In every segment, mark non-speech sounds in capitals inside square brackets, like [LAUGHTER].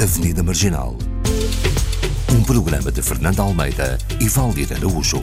Avenida Marginal. Um programa de Fernando Almeida e Valdir Araújo.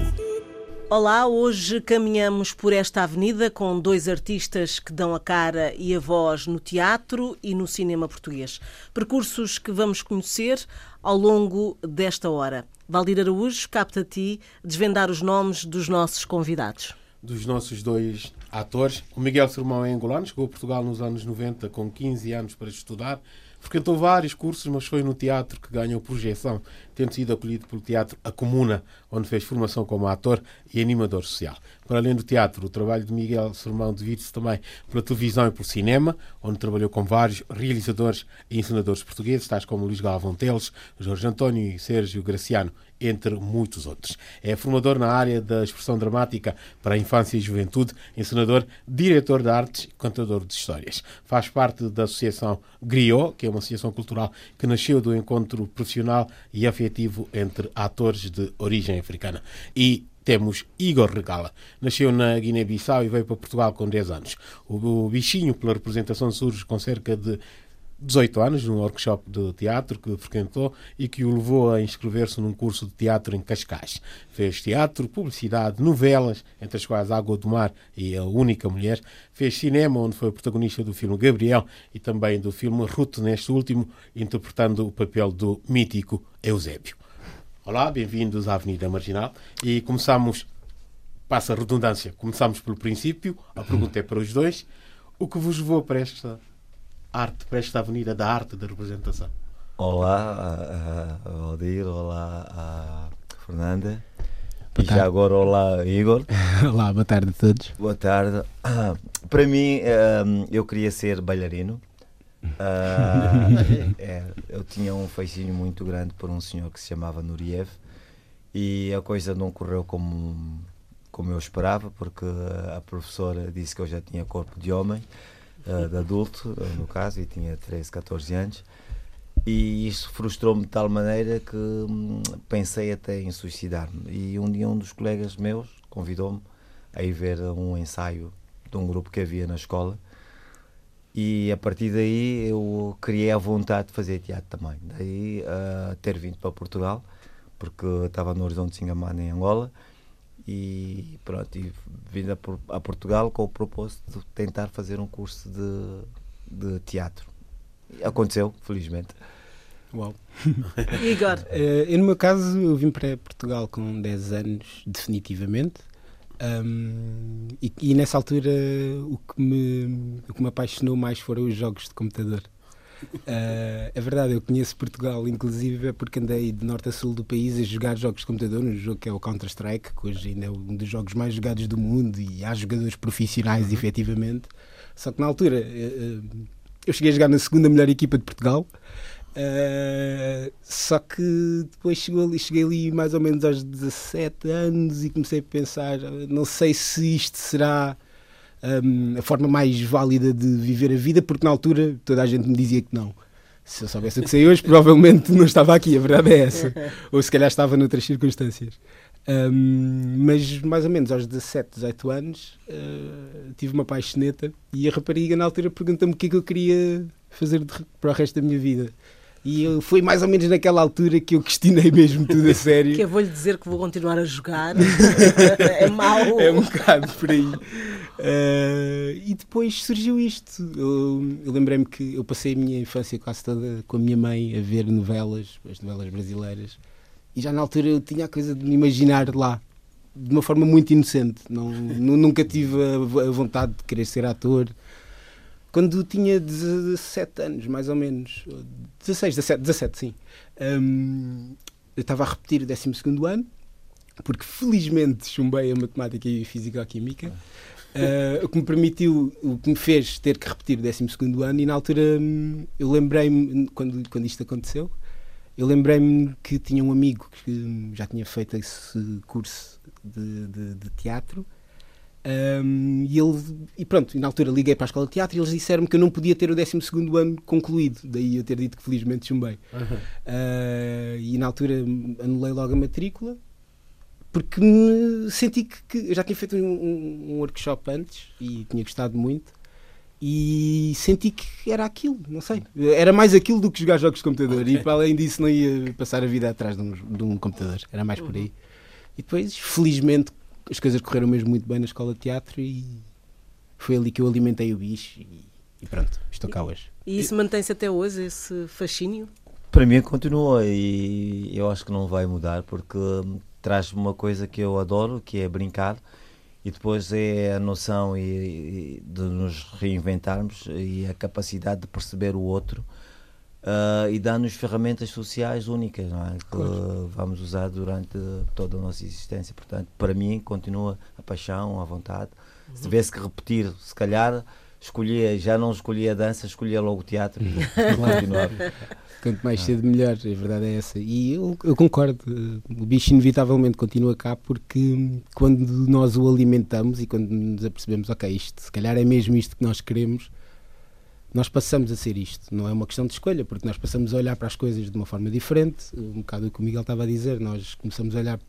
Olá, hoje caminhamos por esta avenida com dois artistas que dão a cara e a voz no teatro e no cinema português. Percursos que vamos conhecer ao longo desta hora. Valdir Araújo, capta a ti desvendar os nomes dos nossos convidados. Dos nossos dois atores. O Miguel Sermão é angolano, chegou a Portugal nos anos 90 com 15 anos para estudar. Frequentou vários cursos, mas foi no teatro que ganhou projeção, tendo sido acolhido pelo Teatro A Comuna, onde fez formação como ator e animador social. Para além do teatro, o trabalho de Miguel Sermão divide-se também pela televisão e pelo cinema, onde trabalhou com vários realizadores e ensinadores portugueses, tais como Luís Galvão Teles, Jorge António e Sérgio Graciano, entre muitos outros. É formador na área da expressão dramática para a infância e juventude, ensinador, diretor de artes contador de histórias. Faz parte da Associação Griot, que é uma associação cultural que nasceu do encontro profissional e afetivo entre atores de origem africana. E temos Igor Regala. Nasceu na Guiné-Bissau e veio para Portugal com 10 anos. O bichinho pela representação surge com cerca de 18 anos, num workshop de teatro que frequentou e que o levou a inscrever-se num curso de teatro em Cascais. Fez teatro, publicidade, novelas, entre as quais Água do Mar e A Única Mulher. Fez cinema, onde foi protagonista do filme Gabriel e também do filme Ruth, neste último, interpretando o papel do mítico Eusébio. Olá, bem-vindos à Avenida Marginal e começamos, passa a redundância, começamos pelo princípio, a pergunta é para os dois. O que vos levou para esta arte, para esta avenida da arte da representação. Olá, uh, Valdir, olá, uh, Fernanda. E já agora, olá, Igor. [LAUGHS] olá, boa tarde a todos. Boa tarde. Uh, para mim, eu queria ser bailarino. [LAUGHS] é, eu tinha um fascínio muito grande por um senhor que se chamava Nuriev e a coisa não correu como, como eu esperava, porque a professora disse que eu já tinha corpo de homem uh, de adulto, uh, no caso, e tinha 13, 14 anos. E isso frustrou-me de tal maneira que hum, pensei até em suicidar-me. E um dia um dos colegas meus convidou-me a ir ver um ensaio de um grupo que havia na escola. E a partir daí eu criei a vontade de fazer teatro também. Daí uh, ter vindo para Portugal, porque estava no Horizonte de Singamana, em Angola, e pronto, e vim a, a, Portugal com o propósito de tentar fazer um curso de, de teatro. Aconteceu, felizmente. Uau! [LAUGHS] Igor? Uh, eu, no meu caso, eu vim para Portugal com 10 anos, definitivamente. Um, e, e, nessa altura o que, me, o que me apaixonou mais foram os jogos de computador. Uh, é verdade, eu conheço Portugal, inclusive, é porque andei de norte a sul do país a jogar jogos de computador, um jogo que é o Counter-Strike, que hoje ainda é um dos jogos mais jogados do mundo e há jogadores profissionais, uhum. efetivamente. Só que na altura uh, eu cheguei a jogar na segunda melhor equipa de Portugal. Uh, só que depois chegou ali, cheguei ali mais ou menos aos 17 anos e comecei a pensar: não sei se isto será um, a forma mais válida de viver a vida, porque na altura toda a gente me dizia que não. Se eu soubesse o que sei hoje, provavelmente não estava aqui, a verdade é essa. Ou se calhar estava noutras circunstâncias. Um, mas mais ou menos aos 17, 18 anos uh, tive uma paixoneta e a rapariga na altura perguntou-me o que é que eu queria fazer de, para o resto da minha vida. E foi mais ou menos naquela altura que eu questionei mesmo tudo a [LAUGHS] sério. que eu vou-lhe dizer que vou continuar a jogar. [LAUGHS] é mau. É um bocado por aí. Uh, e depois surgiu isto. Eu, eu lembrei-me que eu passei a minha infância quase toda com a minha mãe a ver novelas, as novelas brasileiras. E já na altura eu tinha a coisa de me imaginar lá, de uma forma muito inocente. Não, nunca tive a, a vontade de querer ser ator quando tinha 17 anos, mais ou menos, 16, 17, 17 sim, um, eu estava a repetir o 12 ano, porque felizmente chumbei a matemática e a física-química, uh, o que me permitiu, o que me fez ter que repetir o 12 ano, e na altura hum, eu lembrei-me, quando, quando isto aconteceu, eu lembrei-me que tinha um amigo que já tinha feito esse curso de, de, de teatro um, e, ele, e pronto, e na altura liguei para a escola de teatro e eles disseram-me que eu não podia ter o 12 ano concluído, daí eu ter dito que felizmente chumbei. Uhum. Uh, e na altura anulei logo a matrícula porque senti que, que, eu já tinha feito um, um, workshop antes e tinha gostado muito. e senti que era aquilo, não sei. Era mais aquilo do que jogar jogos de computador. Okay. E para além disso, não ia passar a vida atrás de um, de um computador. Era mais por aí. E depois, felizmente, as coisas correram mesmo muito bem na escola de teatro e foi ali que eu alimentei o bicho. E, e pronto, estou cá hoje. E isso mantém-se até hoje, esse fascínio? Para mim continua e eu acho que não vai mudar porque traz-me uma coisa que eu adoro, que é brincar e depois é a noção e, e de nos reinventarmos e a capacidade de perceber o outro uh, e dar-nos ferramentas sociais únicas é? que vamos usar durante toda a nossa existência. Portanto, para mim, continua a paixão, a vontade. Uhum. Se tivesse que repetir, se calhar escolhia, já não escolhia a dança, escolhia logo o teatro [LAUGHS] e continuar. Quanto mais cedo, melhor, a verdade é essa. E eu, eu, concordo, o bicho inevitavelmente continua cá porque quando nós o alimentamos e quando nos apercebemos, ok, isto, se calhar é mesmo isto que nós queremos, nós passamos a ser isto. Não é uma questão de escolha, porque nós passamos a olhar para as coisas de uma forma diferente. Um bocado o que o Miguel estava a dizer, nós começamos a olhar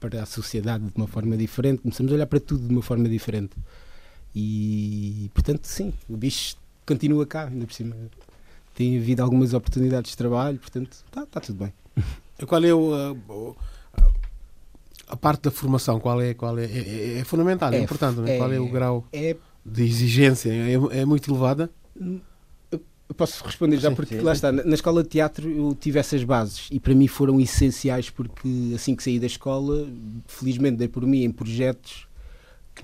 para a sociedade de uma forma diferente, começamos a olhar para tudo de uma forma diferente. E, portanto, sim, o bicho continua cá, ainda por cima tem havido algumas oportunidades de trabalho, portanto, está tá tudo bem. [LAUGHS] Qual é o, a, a, parte da formação? Qual é, qual é, é, é fundamental, é, é importante, é, qual é o grau é, de exigência? É, é muito elevada? Eu posso responder já, porque lá está, na escola de teatro eu tive essas bases e para mim foram essenciais porque assim que saí da escola, felizmente dei por mim em projetos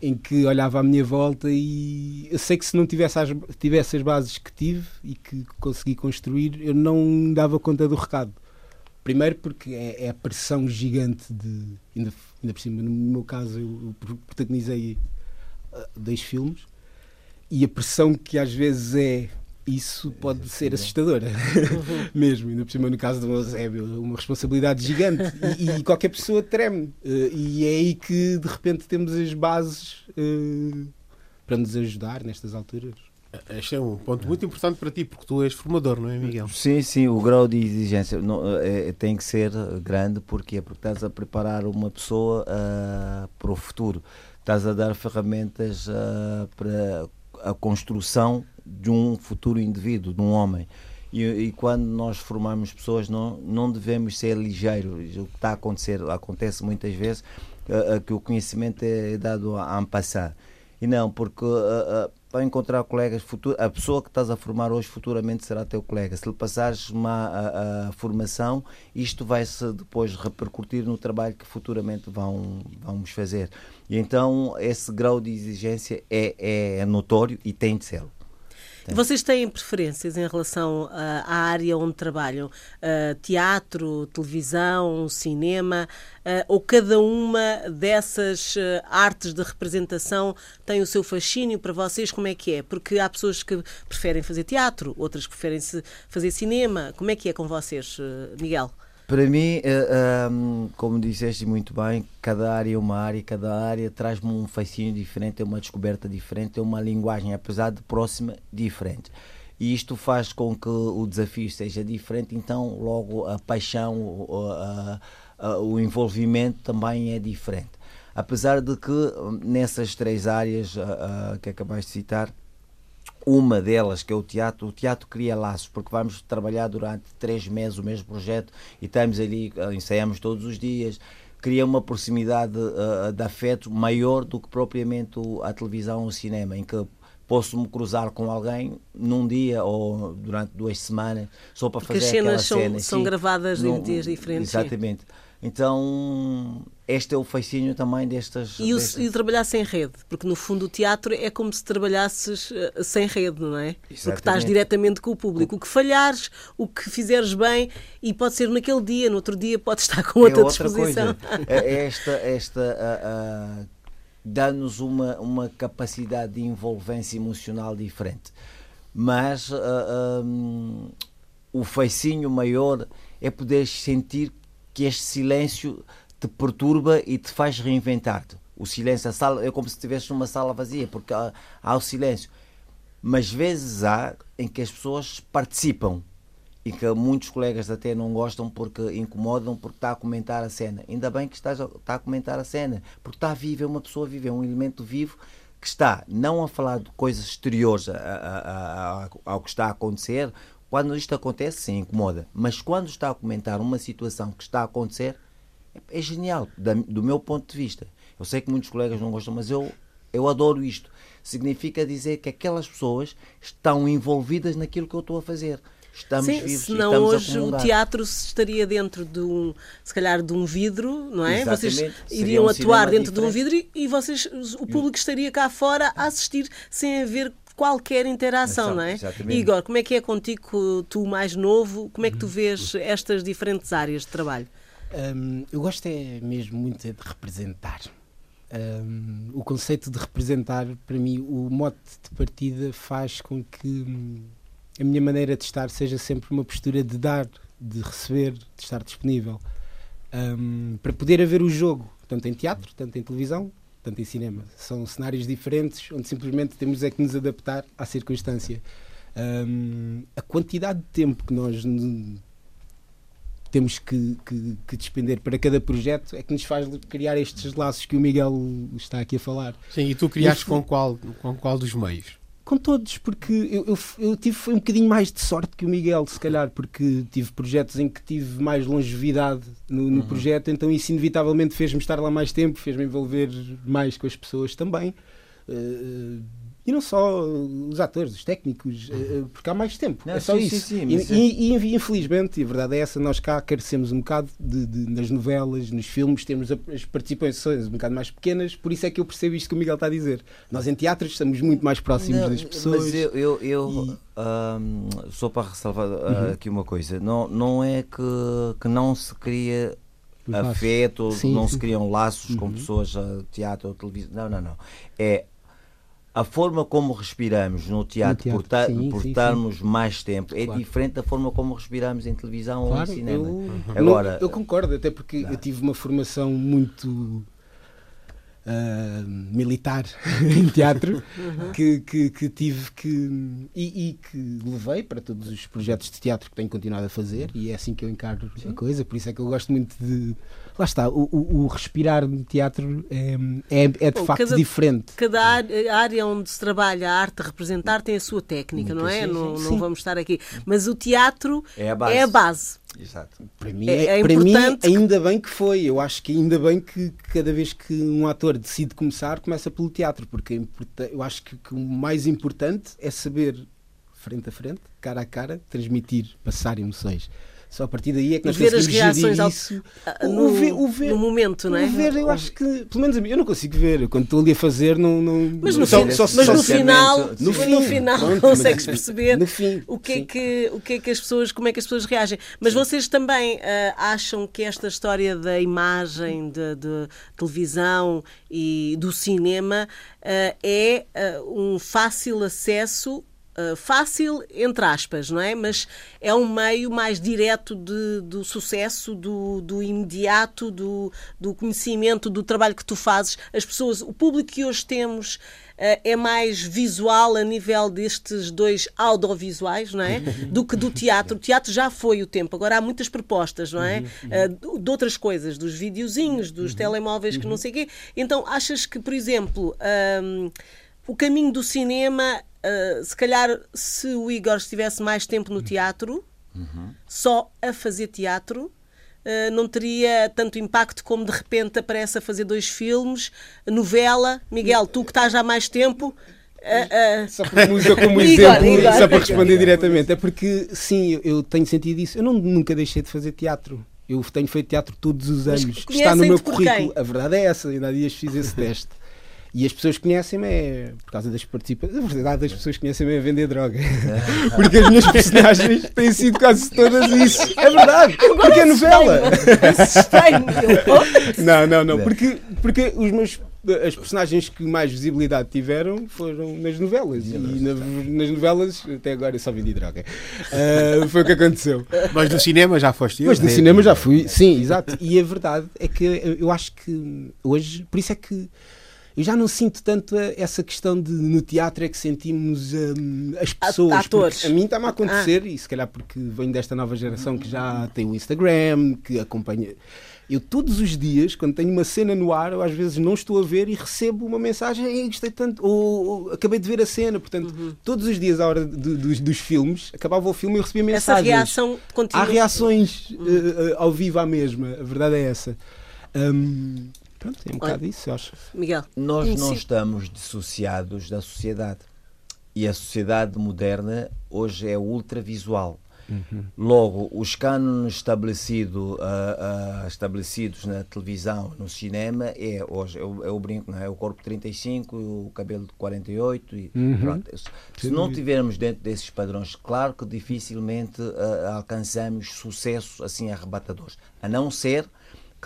em que olhava à minha volta e eu sei que se não tivesse as, tivesse as bases que tive e que consegui construir, eu não dava conta do recado. Primeiro porque é, é a pressão gigante de. Ainda, ainda por cima, no meu caso, eu, protagonizei uh, dois filmes e a pressão que às vezes é isso pode ser assustadora, [LAUGHS] [LAUGHS] mesmo, ainda por cima no caso do Eusébio, uma responsabilidade gigante e, e, qualquer pessoa treme. Uh, e é aí que de repente temos as bases uh, para nos ajudar nestas alturas. Este é um ponto muito importante para ti, porque tu és formador, não é, Miguel? Sim, sim, o grau de exigência não, é, tem que ser grande, porque Porque estás a preparar uma pessoa uh, para o futuro, estás a dar ferramentas para a construção de um futuro indivíduo, de um homem. E, e, quando nós formamos pessoas, não, não devemos ser ligeiros. O que está a acontecer, acontece muitas vezes, uh, uh, que o conhecimento é dado a, a passar. E não, porque uh, para encontrar colegas futuros, a pessoa que estás a formar hoje futuramente será teu colega. Se lhe passares uma a, a formação, isto vai-se depois repercutir no trabalho que futuramente vão, vamos fazer. E então esse grau de exigência é, é notório e tem de ser. Vocês têm preferências em relação uh, à área onde trabalham? Uh, teatro, televisão, cinema? Uh, ou cada uma dessas artes de representação tem o seu fascínio para vocês? Como é que é? Porque há pessoas que preferem fazer teatro, outras que preferem fazer cinema. Como é que é com vocês, Miguel? Para mim, uh, um, como disseste muito bem, cada área é uma área, cada área traz-me um fascínio diferente, é uma descoberta diferente, é uma linguagem, apesar de próxima, diferente. E isto faz com que o desafio seja diferente, então logo a paixão, o, envolvimento também é diferente. Apesar de que hum, nessas três áreas que acabaste de citar, uma delas, que é o teatro, o teatro cria laços, porque vamos trabalhar durante três meses o mesmo projeto e estamos ali, eh, ensaiamos todos os dias, cria uma proximidade uh, de afeto maior do que propriamente a televisão ou o cinema, em que posso me cruzar com alguém num dia ou durante duas semanas só para porque fazer aquela cena. As cenas são, gravadas num, em dias diferentes. Exatamente. Sim. Então, este é o fascínio também destas. E o, destas... e trabalhar sem rede, porque no fundo o teatro é como se trabalhasses uh, sem rede, não é? Exatamente. Porque estás diretamente com o público. O que falhares, o que fizeres bem, e pode ser naquele dia, no outro dia pode [LAUGHS] estar com outra, é outra disposição. Coisa. É, é esta, esta uh, uh, dá-nos uma, uma capacidade de envolvência emocional diferente. Mas um, o fascínio maior é poder sentir que este silêncio te perturba e te faz reinventar-te. O silêncio, a sala, é como se estivesse numa sala vazia, porque há, há o silêncio. Mas vezes há em que as pessoas participam e que muitos colegas até não gostam porque incomodam porque está a comentar a cena. Ainda bem que está, está a comentar a cena, porque está vivo, é uma pessoa viva, é um elemento vivo que está não a falar de coisas exteriores a, a, a, ao que está a acontecer, quando isto acontece, sim, incomoda. Mas quando está a comentar uma situação que está a acontecer, é, genial, do meu ponto de vista. Eu sei que muitos colegas não gostam, mas eu, eu adoro isto. Significa dizer que aquelas pessoas estão envolvidas naquilo que eu estou a fazer estamos Sim, vivos senão estamos hoje o teatro estaria dentro de um, se calhar, de um vidro, não é? Exatamente. Vocês iriam um atuar dentro diferente. de um vidro e, e vocês, o público estaria cá fora a assistir sem haver qualquer interação, Exato, não é? exatamente. Igor, como é que é contigo, tu mais novo, como é que tu vês estas diferentes áreas de trabalho? Hum, eu gosto é mesmo muito é de representar. Hum, o conceito de representar, para mim, o mote de partida faz com que hum, a minha maneira de estar seja sempre uma postura de dar, de receber, de estar disponível. Hum, para poder haver o jogo, tanto em teatro, tanto em televisão, tanto em cinema. São cenários diferentes onde simplesmente temos é que nos adaptar à circunstância. Hum, a quantidade de tempo que nós temos que, que, que despender para cada projeto é que nos faz criar estes laços que o Miguel está aqui a falar. Sim, e tu criaste com qual, com qual dos meios? Com todos, porque eu, eu, eu tive um bocadinho mais de sorte que o Miguel, se calhar, porque tive projetos em que tive mais longevidade no, no projeto, então isso inevitavelmente fez-me estar lá mais tempo, fez-me envolver mais com as pessoas também. Eh, e não só os atores, os técnicos, eh, porque há mais tempo. Não, é só sim, sim, isso. sim, E- mas é- e, e, infelizmente, e a verdade é essa, nós cá carecemos um bocado de, de- nas novelas, nos filmes, temos as participações um bocado mais pequenas, por isso é que eu percebo isto que o Miguel está a dizer. Nós em teatros estamos muito mais próximos Não, das pessoas. Mas eu, eu, eu, E- só para ressalvar ah, Uhum. aqui uma coisa, não, não é que, que não se cria afeto, Sim, não sim. se criam laços com Uhum. pessoas a teatro ou televisão. Não, não, não. É a forma como respiramos no teatro, teatro, por, sim, por sim, estarmos mais tempo, é Claro. diferente da forma como respiramos em televisão ou Claro, em cinema. eu, Agora, eu concordo, até porque Não. eu tive uma formação muito ah, militar [LAUGHS] em teatro que, que, que tive que e, e que levei para todos os projetos de teatro que tenho continuado a fazer e é assim que eu encaro a coisa, por isso é que eu gosto muito de lá está, o, o, o respirar no teatro é, é, é de Bom, facto cada- diferente. Cada área, onde se trabalha a arte a representar tem a sua técnica, não é? Sim, não, sim, não sim. vamos estar aqui. Mas o teatro É a base. é a base. Exato. Para mim, É- é, é para mim, importante que- ainda bem que foi. Eu acho que ainda bem que cada vez que um ator decide começar, começa pelo teatro, porque é eu acho que, que o mais importante é saber, frente a frente, cara a cara, transmitir, passar emoções. Só a partir daí é que nós ver as reações ao- isso. no- o ver- o ver- no momento, não é? O ver, eu acho que, pelo menos a mim, eu não consigo ver. Eu, quando estou ali a fazer, não. não Mas no, só- fim- só- mas só- no final, no no, fim, final pronto, [LAUGHS] consegues mas- perceber no fim, o que, é sim. que, o que é que as pessoas, como é que as pessoas reagem. Mas vocês também ah, acham que esta história da imagem, de, de televisão e do cinema ah, é ah, um fácil acesso Uh, fácil, entre aspas, não é? Mas é um meio mais direto de- do sucesso, do, do imediato, do, do conhecimento, do trabalho que tu fazes. As pessoas, o público que hoje temos uh, é mais visual a nível destes dois audiovisuais, não é? [LAUGHS] Do que do teatro. O teatro já foi o tempo, agora há muitas propostas, não é? Uh, de outras coisas, dos videozinhos, dos telemóveis que não sei o quê. Então, achas que, por exemplo, um, o caminho do cinema, uh, se calhar, se o Igor estivesse mais tempo no teatro, só a fazer teatro, uh, não teria tanto impacto como de repente aparece a fazer dois filmes, novela. Miguel, tu que estás há mais tempo. uh, uh, Só porque me usa como exemplo, Igor. só para responder diretamente. É porque, sim, eu, tenho sentido isso. Eu não, nunca deixei de fazer teatro. Eu tenho feito teatro todos os anos. Está no meu currículo. A verdade é essa. Ainda há dias fiz esse teste. E as pessoas conhecem-me é por causa das participações. A verdade, as pessoas conhecem-me a vender droga. [LAUGHS] Porque as minhas personagens têm sido quase todas isso. É verdade. Porque é novela. Não, não, não. Porque, porque os meus, as personagens que mais visibilidade tiveram foram nas novelas. E na- nas novelas, até agora, eu só vendi droga. Ah, foi o que aconteceu. Mas no cinema já foste eu? Mas no cinema já fui, sim, exato. E a verdade é que eu acho que hoje, por isso é que eu já não sinto tanto essa questão de no teatro é que sentimos hum, as pessoas. Atores. A mim está-me a acontecer, ah. e se calhar porque venho desta nova geração que já tem o Instagram, que acompanha. Eu todos os dias, quando tenho uma cena no ar, eu às vezes não estou a ver e recebo uma mensagem, Ei, gostei tanto, ou, ou, acabei de ver a cena. Portanto, uhum. todos os dias, à hora dos, dos, filmes, acabava o filme e recebia mensagens. Essa reação continua. Há reações uhum. uh, uh, ao vivo à mesma, a verdade é essa. Um, pronto, é um bocado Olha, isso, eu acho. Miguel. Nós não estamos dissociados da sociedade. E a sociedade moderna hoje é ultravisual. Uhum. Logo, os cânones estabelecido, uh, uh, estabelecidos na televisão, no cinema, é hoje, eu, eu brinco, não é? o corpo de 35, o cabelo de 48. E, uhum. pronto. Se não tivermos dentro desses padrões, claro que dificilmente uh, alcançamos sucesso assim arrebatadores. A não ser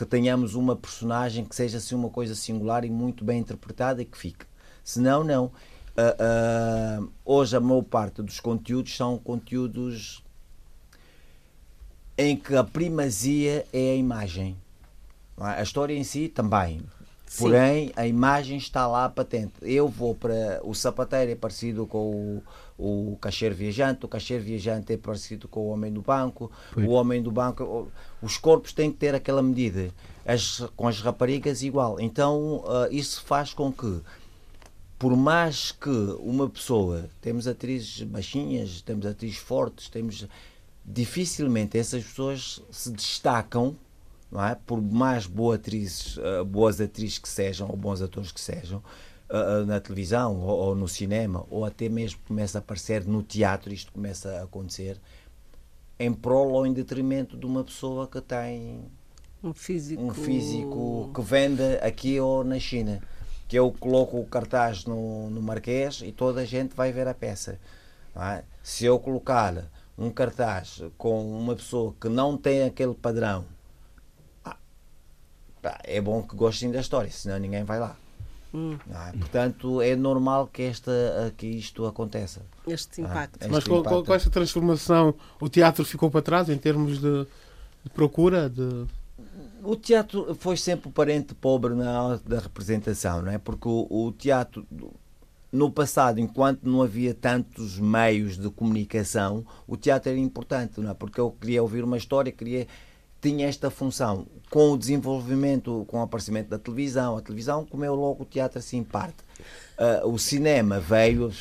que tenhamos uma personagem que seja assim uma coisa singular e muito bem interpretada e que fique. Senão, não. Uh, uh, hoje a maior parte dos conteúdos são conteúdos em que a primazia é a imagem. É? A história em si também. Sim. Porém, a imagem está lá patente. Eu vou para. O sapateiro é parecido com o, o caixeiro viajante, o caixeiro viajante é parecido com o homem do banco, Foi. o homem do banco. Os corpos têm que ter aquela medida. As, com as raparigas, igual. Então, uh, isso faz com que, por mais que uma pessoa. Temos atrizes baixinhas, temos atrizes fortes, temos dificilmente essas pessoas se destacam, não é? por mais boas atrizes, uh, boas atrizes que sejam, ou bons atores que sejam, uh, na televisão ou, ou, no cinema, ou até mesmo começa a aparecer no teatro, isto começa a acontecer, em prol ou em detrimento de uma pessoa que tem um físico, um físico que vende aqui ou na China. Que eu coloco o cartaz no, no Marquês e toda a gente vai ver a peça. É? Se eu colocar um cartaz com uma pessoa que não tem aquele padrão, é bom que gostem da história, senão ninguém vai lá. Hum. É? Portanto, é normal que, esta, que isto aconteça. Este impacto. Ah, este Mas com, com, esta transformação, o teatro ficou para trás em termos de, de procura? De... O teatro foi sempre o parente pobre na hora da representação, não é? Porque o, o teatro no passado, enquanto não havia tantos meios de comunicação, o teatro era importante, não é? porque eu queria ouvir uma história, queria tinha esta função. Com o desenvolvimento, com o aparecimento da televisão, a televisão comeu logo o teatro assim parte. Uh, o cinema veio,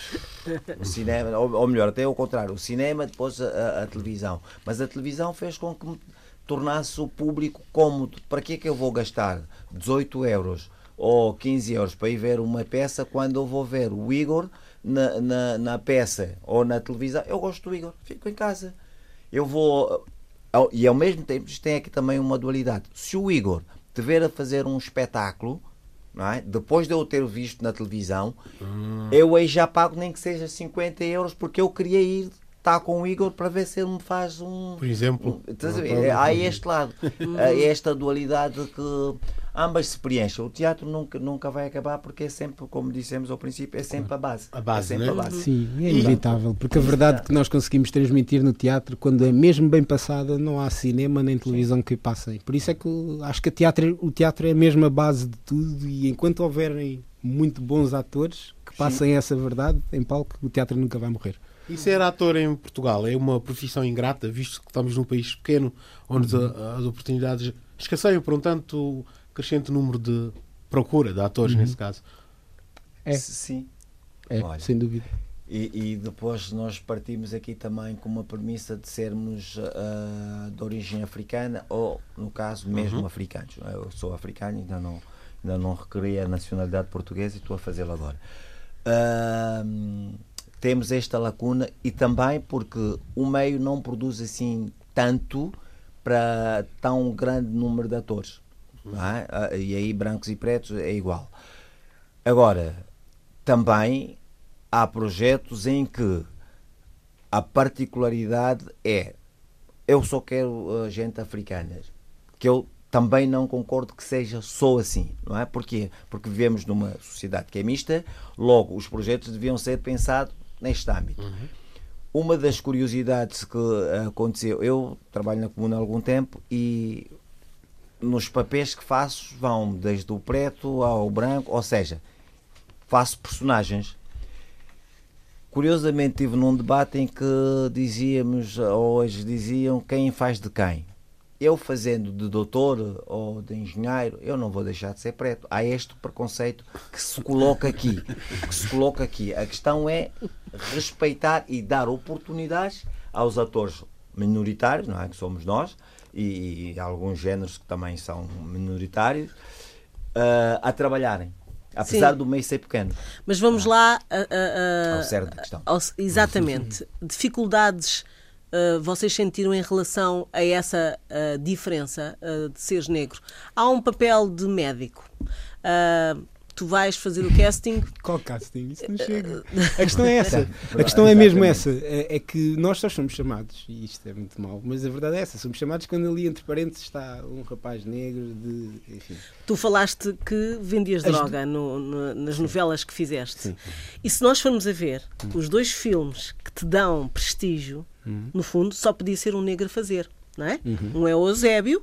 o cinema, ou, ou, melhor, até ao contrário, o cinema, depois a, a, televisão. Mas a televisão fez com que tornasse o público cômodo. Para que é que eu vou gastar 18 euros ou 15 euros para ir ver uma peça quando eu vou ver o Igor na, na, na peça ou na televisão. Eu gosto do Igor, fico em casa. Eu vou. E ao mesmo tempo, isto tem aqui também uma dualidade. Se o Igor te ver a fazer um espetáculo, é? depois de eu ter visto na televisão, hum. eu aí já pago nem que seja 50 euros porque eu queria ir estar com o Igor para ver se ele me faz um. Por exemplo. Um, há este lado, há esta dualidade que ambas se preenchem. O teatro nunca, nunca vai acabar porque é sempre, como dissemos ao princípio, é sempre a base. A base, é sempre né? a base. Sim, é inevitável, porque a verdade que nós conseguimos transmitir no teatro, quando é mesmo bem passada, não há cinema nem televisão que passem. Por isso é que acho que teatro, o teatro é a mesma base de tudo e enquanto houverem muito bons atores que passem Sim. essa verdade em palco, o teatro nunca vai morrer. E ser ator em Portugal é uma profissão ingrata, visto que estamos num país pequeno, onde uhum. as oportunidades escasseiam por um tanto crescente número de procura de atores, uhum. nesse caso. É. Sim. É, Olha, sem dúvida. E, e, depois nós partimos aqui também com uma premissa de sermos uh, de origem africana ou, no caso, mesmo uhum. africanos. Eu sou africano, ainda não, ainda não requeri a nacionalidade portuguesa e estou a fazê-lo agora. Uh, temos esta lacuna e também porque o meio não produz assim tanto para tão grande número de atores. É? Ah, e aí brancos e pretos é igual. Agora, também há projetos em que a particularidade é eu só quero uh, gente africana, que eu também não concordo que seja só assim, não é? Porquê? Porque vivemos numa sociedade que é mista, logo os projetos deviam ser pensados neste âmbito. Uhum. Uma das curiosidades que aconteceu, eu trabalho na comuna há algum tempo e nos papéis que faço vão desde o preto ao branco, ou seja, faço personagens. Curiosamente, tive num debate em que dizíamos, ou hoje diziam, quem faz de quem. Eu fazendo de doutor ou de engenheiro, eu não vou deixar de ser preto. Há este preconceito que se coloca aqui. Que se coloca aqui. A questão é respeitar e dar oportunidades aos atores minoritários, não é? Que somos nós, e, e alguns géneros que também são minoritários, uh, a trabalharem. Apesar Sim. do meio ser pequeno. Mas vamos lá a- a- a- Ao cerne da questão. ao- exatamente. [LAUGHS] Dificuldades uh, vocês sentiram em relação a essa uh, diferença uh, de seres negro? Há um papel de médico. Tu vais fazer o casting. [LAUGHS] Qual casting? Isso não chega. A questão é essa. [LAUGHS] A questão é mesmo essa. É, é que nós só somos chamados, e isto é muito mau, mas a verdade é essa. Somos chamados quando ali entre parênteses está um rapaz negro de. Enfim. Tu falaste que vendias As- droga no- no- nas novelas que fizeste. E se nós formos a ver os dois filmes que te dão prestígio, no fundo, só podia ser um negro a fazer. Não é? Um é o Eusébio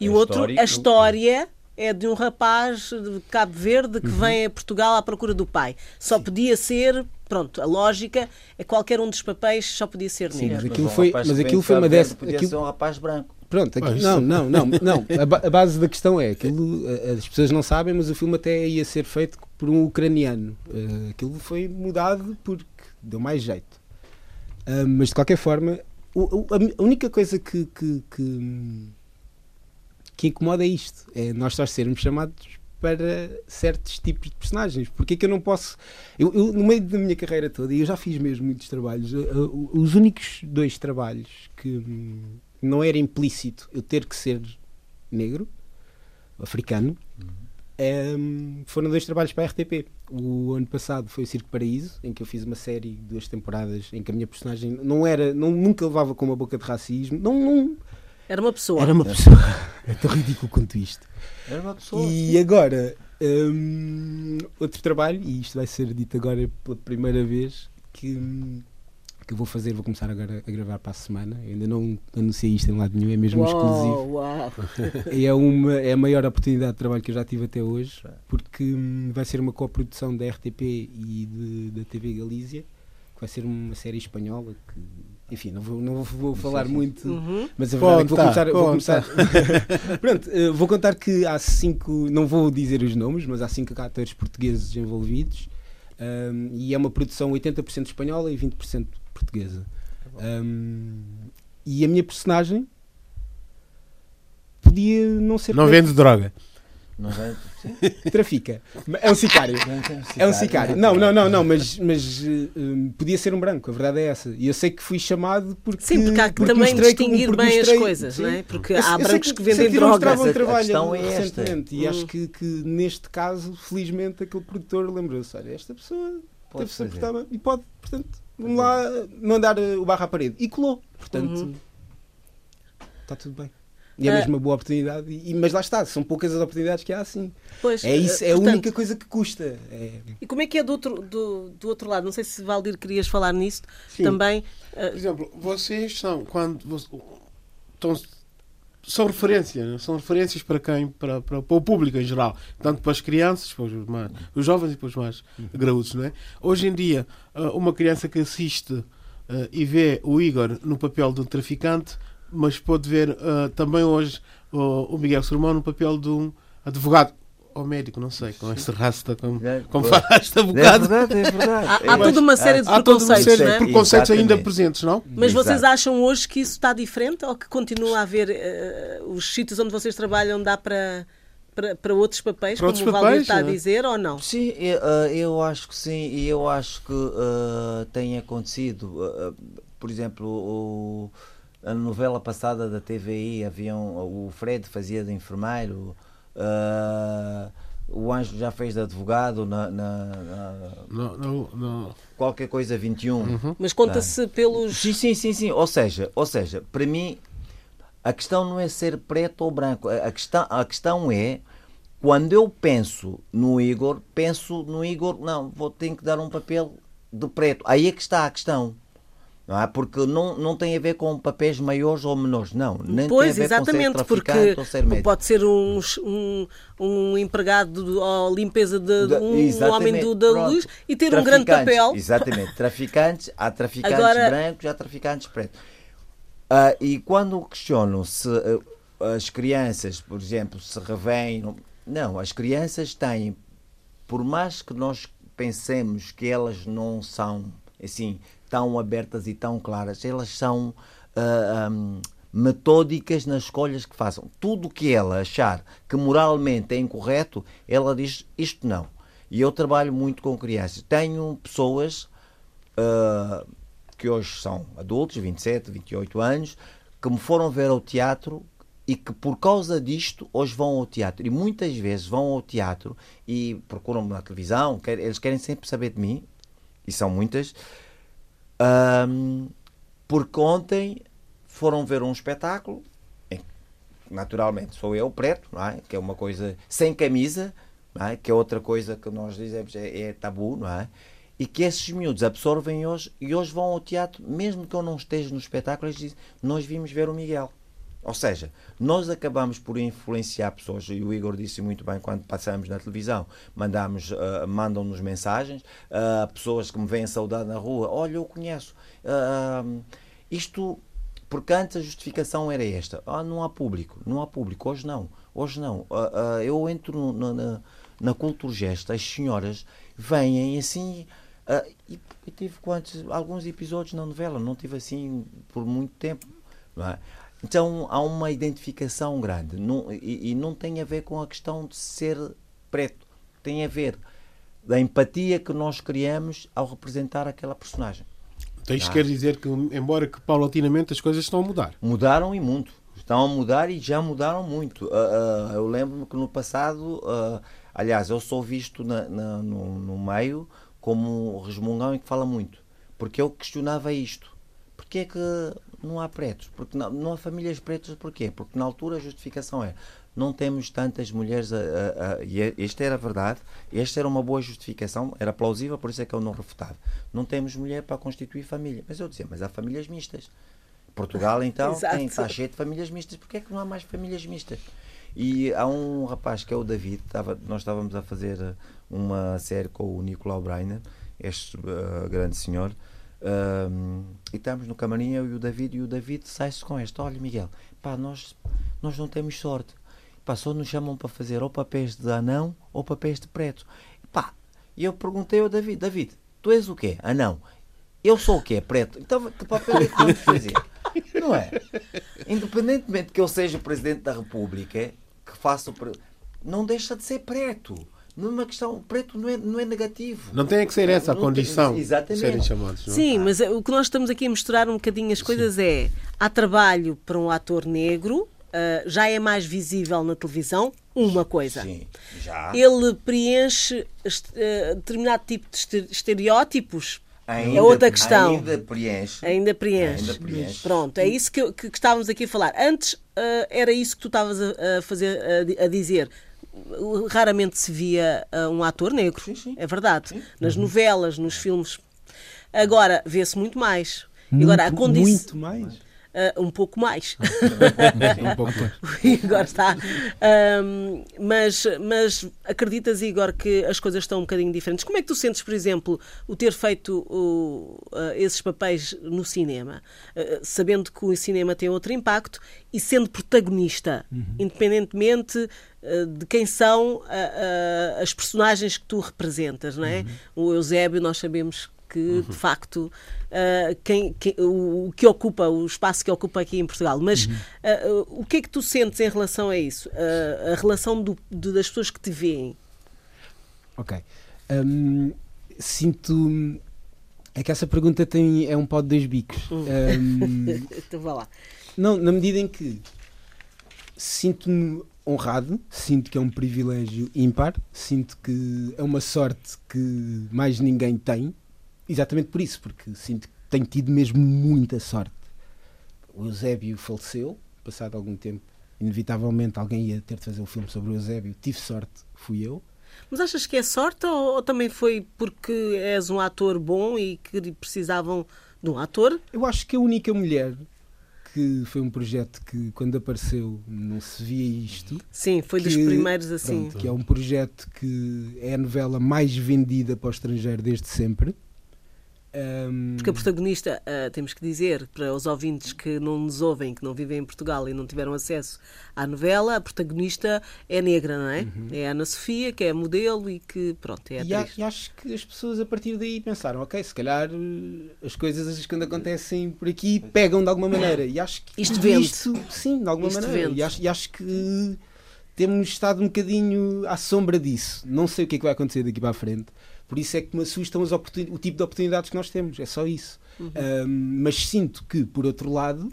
e A o outro, história- a história é de um rapaz de Cabo Verde que vem a Portugal à procura do pai. Só podia ser, pronto, a lógica é qualquer um dos papéis só podia ser Sim, negro. mas aquilo foi, mas vem aquilo foi uma dessas. Podia aquilo- ser um rapaz branco. Pronto, aqui- Pois. não, não, não, não. [LAUGHS] A, ba- a base da questão é aquilo, as pessoas não sabem, mas o filme até ia ser feito por um ucraniano. Eh, aquilo foi mudado porque deu mais jeito. Ah, mas de qualquer forma, o- a, única coisa que, que, que, que incomoda é isto: é nós só sermos chamados para certos tipos de personagens. Porque é que eu não posso. Eu, eu, no meio da minha carreira toda, e eu já fiz mesmo muitos trabalhos, eh, os únicos dois trabalhos que hum, não era implícito eu ter que ser negro, africano, hum, foram dois trabalhos para a RTP. O ano passado foi o Circo Paraíso, em que eu fiz uma série de duas temporadas em que a minha personagem não era, não, nunca levava com uma boca de racismo, não, não Era uma pessoa. era uma pessoa. [LAUGHS] É tão ridículo quanto isto. Era uma pessoa. E agora, hum, outro trabalho, e isto vai ser dito agora pela primeira vez, que, hum, que eu vou fazer, vou começar agora a gravar para a semana. Eu ainda não anunciei isto em lado nenhum, é mesmo exclusivo. Uau, uau. [LAUGHS] E é, uma, é a maior oportunidade de trabalho que eu já tive até hoje, porque hum, vai ser uma coprodução da RTP e de- da TV Galícia, que vai ser uma série espanhola que, enfim, não vou, não vou falar muito, Uhum. mas a verdade é que vou Conta, começar. Vou começar [LAUGHS] Pronto, eh, vou contar que há cinco, não vou dizer os nomes, mas há cinco atores portugueses envolvidos hum, e é uma produção 80% espanhola e 20% portuguesa. Hum, e a minha personagem podia não ser Não vende droga. Não vai- [LAUGHS] trafica. É um sicário. É um sicário. Não, não, não, não, mas, mas hum, podia ser um branco, a verdade é essa. E eu sei que fui chamado porque. Sim, porque há que porque também como- distinguir bem as mostrei- coisas, sim. não é? Porque Eu há brancos que sei vendem eles droga. mostravam Mas um a trabalho questão é esta. e Hum. acho que, que neste caso, felizmente, aquele produtor lembrou-se: olha, esta pessoa Pode fazer. portar bem e pode, portanto, vamos lá não dar eh, o barro à parede. E colou, portanto, Uhum. está tudo bem. E é mesmo uma boa oportunidade, e, mas lá está, são poucas as oportunidades que há assim. Pois, É isso, eh, é a portanto, única coisa que custa. É, E como é que é do outro, do, do outro lado? Não sei se Valdir querias falar nisso Sim. também. eh, Por exemplo, vocês são, quando vocês, estão, são referências, né? são referências para quem? Para, para, para o público em geral, tanto para as crianças, para os, mais, os jovens e para os mais graúdos, não é? Hoje em dia, ah, uma criança que assiste ah, e vê o Igor no papel de um traficante, mas pode ver ah, também hoje o, Miguel Surmão no papel de um advogado ou médico, não sei, com esse rasta, como, É, como falaste, É advogado. verdade, é verdade. Há, há toda uma série de Há toda uma preconceitos, série de é? preconceitos ainda presentes, não? Mas vocês Exato. acham hoje que isso está diferente ou que continua a haver eh, os sítios onde vocês trabalham dá para, para, para outros papéis, Para como outros o Valdir está a não é? dizer, ou não? Sim, eu, ah, eu acho que sim, e eu acho que ah, tem acontecido. ah, por exemplo, o- a novela passada da TVI, havia um- o Fred fazia de enfermeiro, ah, o Anjo já fez de advogado na, na- na Não, não, não. qualquer coisa 21. Mas conta-se pelos. Sim, sim, sim, sim. Ou seja, ou seja, para mim a questão não é ser preto ou branco. A a questão, a questão é quando eu penso no Igor, penso no Igor, não, vou ter que dar um papel de preto. Aí é que está a questão. Não é? Porque não, não tem a ver com papéis maiores ou menores, não. Nem pois, tem a ver exatamente, com ser porque ou ser médico. pode ser um, um, um empregado ou limpeza de, um exatamente, homem do, da pronto. luz e ter um grande papel. Exatamente. [LAUGHS] Traficantes, há traficantes Agora- brancos, há traficantes pretos. Ah, e quando questionam se ah, as crianças, por exemplo, se revêm. Não, as crianças têm, por mais que nós pensemos que elas não são assim tão abertas e tão claras, elas são ah, hum, metódicas nas escolhas que façam. Tudo que ela achar que moralmente é incorreto, ela diz isto não. E eu trabalho muito com crianças. Tenho pessoas ah, que hoje são adultos, 27, 28 anos, que me foram ver ao teatro e que por causa disto hoje vão ao teatro. E muitas vezes vão ao teatro e procuram-me na televisão, quer- eles querem sempre saber de mim, e são muitas, ahm, porque ontem foram ver um espetáculo, naturalmente sou eu, preto, não é? que é uma coisa sem camisa, não é? que é outra coisa que nós dizemos é, é tabu, não é? E que esses miúdos absorvem hoje e hoje vão ao teatro, mesmo que eu não esteja no espetáculo, eles dizem: Nós vimos ver o Miguel. Ou seja, nós acabamos por influenciar pessoas, e o Igor disse muito bem quando passamos na televisão, mandamos, ah, mandam-nos mensagens, ah, pessoas que me vêm saudar na rua, olha, eu conheço. Ah, isto, porque antes a justificação era esta, ah, não há público, não há público, hoje não, hoje não. Ah, ah, eu entro no- na, na, na Culturgest, as senhoras vêm assim, ah, e, e tive quantos, alguns episódios na novela, não tive assim por muito tempo, é? Então há uma identificação grande não- e, e não tem a ver com a questão de ser preto, tem a ver da empatia que nós criamos ao representar aquela personagem. Então isto quer dizer que, embora que paulatinamente as coisas estão a mudar. Mudaram e muito. Estão a mudar e já mudaram muito. Ah, ah, eu lembro-me que no passado, ah, aliás, eu sou visto na- na- no, no meio como um resmungão e que fala muito. Porque eu questionava isto. Porquê é que não há pretos? Porque não, não há famílias pretas, porquê? Porque na altura a justificação é não temos tantas mulheres a, a- a- e é- esta era a verdade, esta era uma boa justificação, era plausível, por isso é que eu não refutava. Não temos mulher para constituir família. Mas eu dizia, mas há famílias mistas. Portugal, [LAUGHS] então, tem, está cheio de famílias mistas. Porquê é que não há mais famílias mistas? E há um rapaz que é o David, estava, nós estávamos a fazer uma série com o Nicolau Breiner, este eh, grande senhor, ahm, e estamos no camarim, eu e o David, e o David sai-se com esta: Olha, Miguel, pá, nós, nós não temos sorte. Pá, só nos chamam para fazer ou papéis de anão ou papéis de preto. Pá, e eu perguntei ao David: David, tu és o quê? Anão. Eu sou o quê? Preto. Então, que papel é que vamos fazer? Não é? Independentemente que eu seja o Presidente da República, que faça o. pre- Não deixa de ser preto. Não é uma questão. Preto não é, não é negativo. Não tem que ser essa a Não tem- condição de Exatamente. serem chamados. Não? é? Sim, mas o que nós estamos aqui a misturar um bocadinho as coisas é há trabalho para um ator negro, ah, já é mais visível na televisão, uma coisa. Sim, já. Ele preenche eh, determinado tipo de este- estereótipos. Ainda- é outra questão. Ainda preenche. Ainda preenche. Ainda preenche. Pronto, é isso que, que, que estávamos aqui a falar. Antes ah, era isso que tu estavas a, a fazer, a a, dizer. Raramente se via ah, um ator negro. Sim, sim. É verdade. Nas novelas, nos filmes. Agora vê-se muito mais. E agora a Muito- condição. Muito mais. Ah, um pouco mais. [LAUGHS] Um pouco [LAUGHS] mais. O Igor está. Ahm, mas, mas acreditas, Igor, que as coisas estão um bocadinho diferentes? Como é que tu sentes, por exemplo, o ter feito o- ah, esses papéis no cinema? Ah, sabendo que o cinema tem outro impacto e sendo protagonista, independentemente ah, de quem são as personagens que tu representas, não é? O Eusébio, nós sabemos que de facto ah, quem, quem- o, que ocupa o espaço que ocupa aqui em Portugal mas ah, o que é que tu sentes em relação a isso Ah, a relação do- de- das pessoas que te veem Ok. Hum, sinto. É que essa pergunta tem, é um pó de dois bicos. Hum, [LAUGHS] então vá lá não, na medida em que sinto-me honrado, sinto que é um privilégio ímpar, sinto que é uma sorte que mais ninguém tem, exatamente por isso, porque sinto que tenho tido mesmo muita sorte. O Eusébio faleceu, passado algum tempo, inevitavelmente alguém ia ter de fazer um filme sobre o Eusébio, tive sorte, fui eu. mas achas que é sorte ou, ou também foi porque és um ator bom e que precisavam de um ator. Eu acho que a única mulher que foi um projeto que quando apareceu não se via isto. Sim, foi que, dos primeiros assim. Pronto, que é um projeto que é a novela mais vendida para o estrangeiro desde sempre. Um... Porque a protagonista, uh, temos que dizer para os ouvintes que não nos ouvem, que não vivem em Portugal e não tiveram acesso à novela, a protagonista é negra, não é? Uhum. É a Ana Sofia, que é modelo e que, pronto, é. E, e, acho que as pessoas a partir daí pensaram, ok, se calhar eh, as coisas quando acontecem por aqui pegam de alguma maneira. E acho que isto vende. Isto, sim, de alguma isto maneira. E acho, e acho que temos estado um bocadinho à sombra disso. Não sei o que é que vai acontecer daqui para a frente. Por isso é que me assustam o tipo de oportunidades que nós temos. É só isso. Uhum. Um, mas sinto que, por outro lado,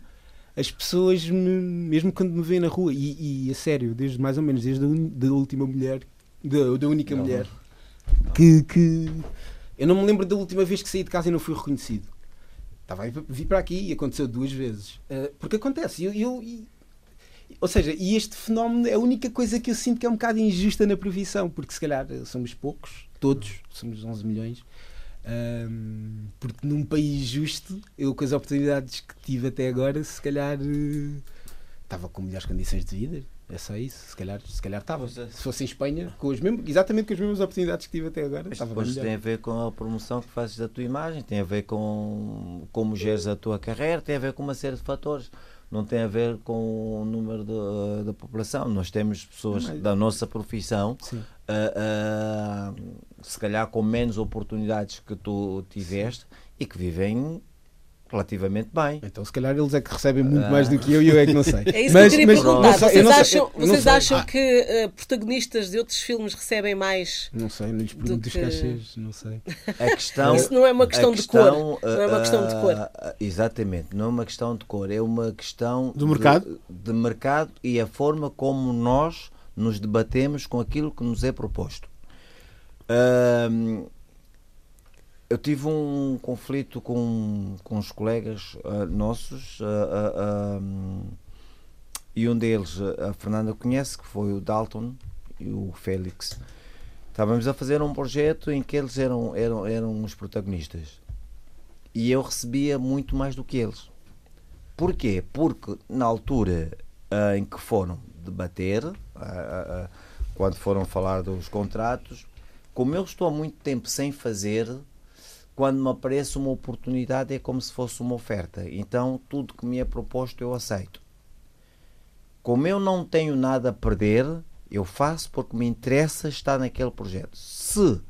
as pessoas, me, mesmo quando me veem na rua, e, e a sério, desde mais ou menos desde a, un, da última mulher, da, da única não, mulher, não. Que, que eu não me lembro da última vez que saí de casa e não fui reconhecido. Estava a vir para aqui e aconteceu duas vezes. Uh, porque acontece. Eu, eu, ou seja, e este fenómeno é a única coisa que eu sinto que é um bocado injusta na previsão, porque se calhar somos poucos, todos, somos 11 milhões, um, porque num país justo, eu com as oportunidades que tive até agora, se calhar uh, estava com melhores condições de vida. É só isso, se calhar, se calhar estava. Se fosse em Espanha, com os mesmos, exatamente com as mesmas oportunidades que tive até agora. Mas depois tem a ver com a promoção que fazes da tua imagem, tem a ver com como geres a tua carreira, tem a ver com uma série de fatores não tem a ver com o número da população. Nós temos pessoas Mas... da nossa profissão, uh, uh, se calhar com menos oportunidades que tu tiveste e que vivem relativamente bem. Então, se calhar eles é que recebem muito mais do que eu e eu é que não sei. [LAUGHS] É isso mas, que eu queria perguntar. Vocês acham, vocês acham ah. que uh, protagonistas de outros filmes recebem mais? Não sei, não lhes pergunto que... cachês, não sei. [LAUGHS] A questão, isso não é uma questão, questão de cor. não é uma questão de cor. Uh, exatamente, não é uma questão de cor, é uma questão do mercado, de, de mercado e a forma como nós nos debatemos com aquilo que nos é proposto. Uh, eu tive um conflito com, com os colegas uh, nossos uh, uh, e um deles a Fernanda conhece, que foi o Dalton e o Félix. Estávamos a fazer um projeto em que eles eram, eram, eram os protagonistas e eu recebia muito mais do que eles. Porquê? Porque na altura em que foram debater, quando foram falar dos contratos, como eu estou há muito tempo sem fazer, quando me aparece uma oportunidade é como se fosse uma oferta. Então tudo que me é proposto eu aceito. Como eu não tenho nada a perder, eu faço porque me interessa estar naquele projeto. Se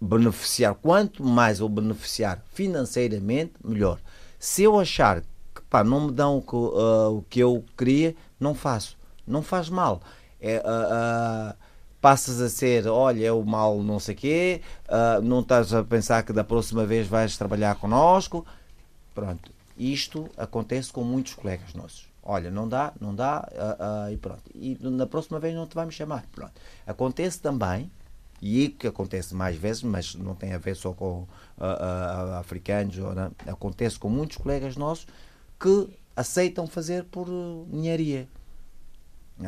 beneficiar, quanto mais eu beneficiar financeiramente, melhor. Se eu achar que pá, não me dão o que, uh, o que eu queria, não faço. Não faz mal. É, uh, uh, passas a ser, olha, é o mal não sei quê, uh, não estás a pensar que da próxima vez vais trabalhar connosco. Pronto, isto acontece com muitos colegas nossos. Olha, não dá, não dá, uh, uh, e pronto. E na próxima vez não te vamos chamar. Pronto. Acontece também, e que acontece mais vezes, mas não tem a ver só com africanos, ou, acontece com muitos colegas nossos que aceitam fazer por ninharia.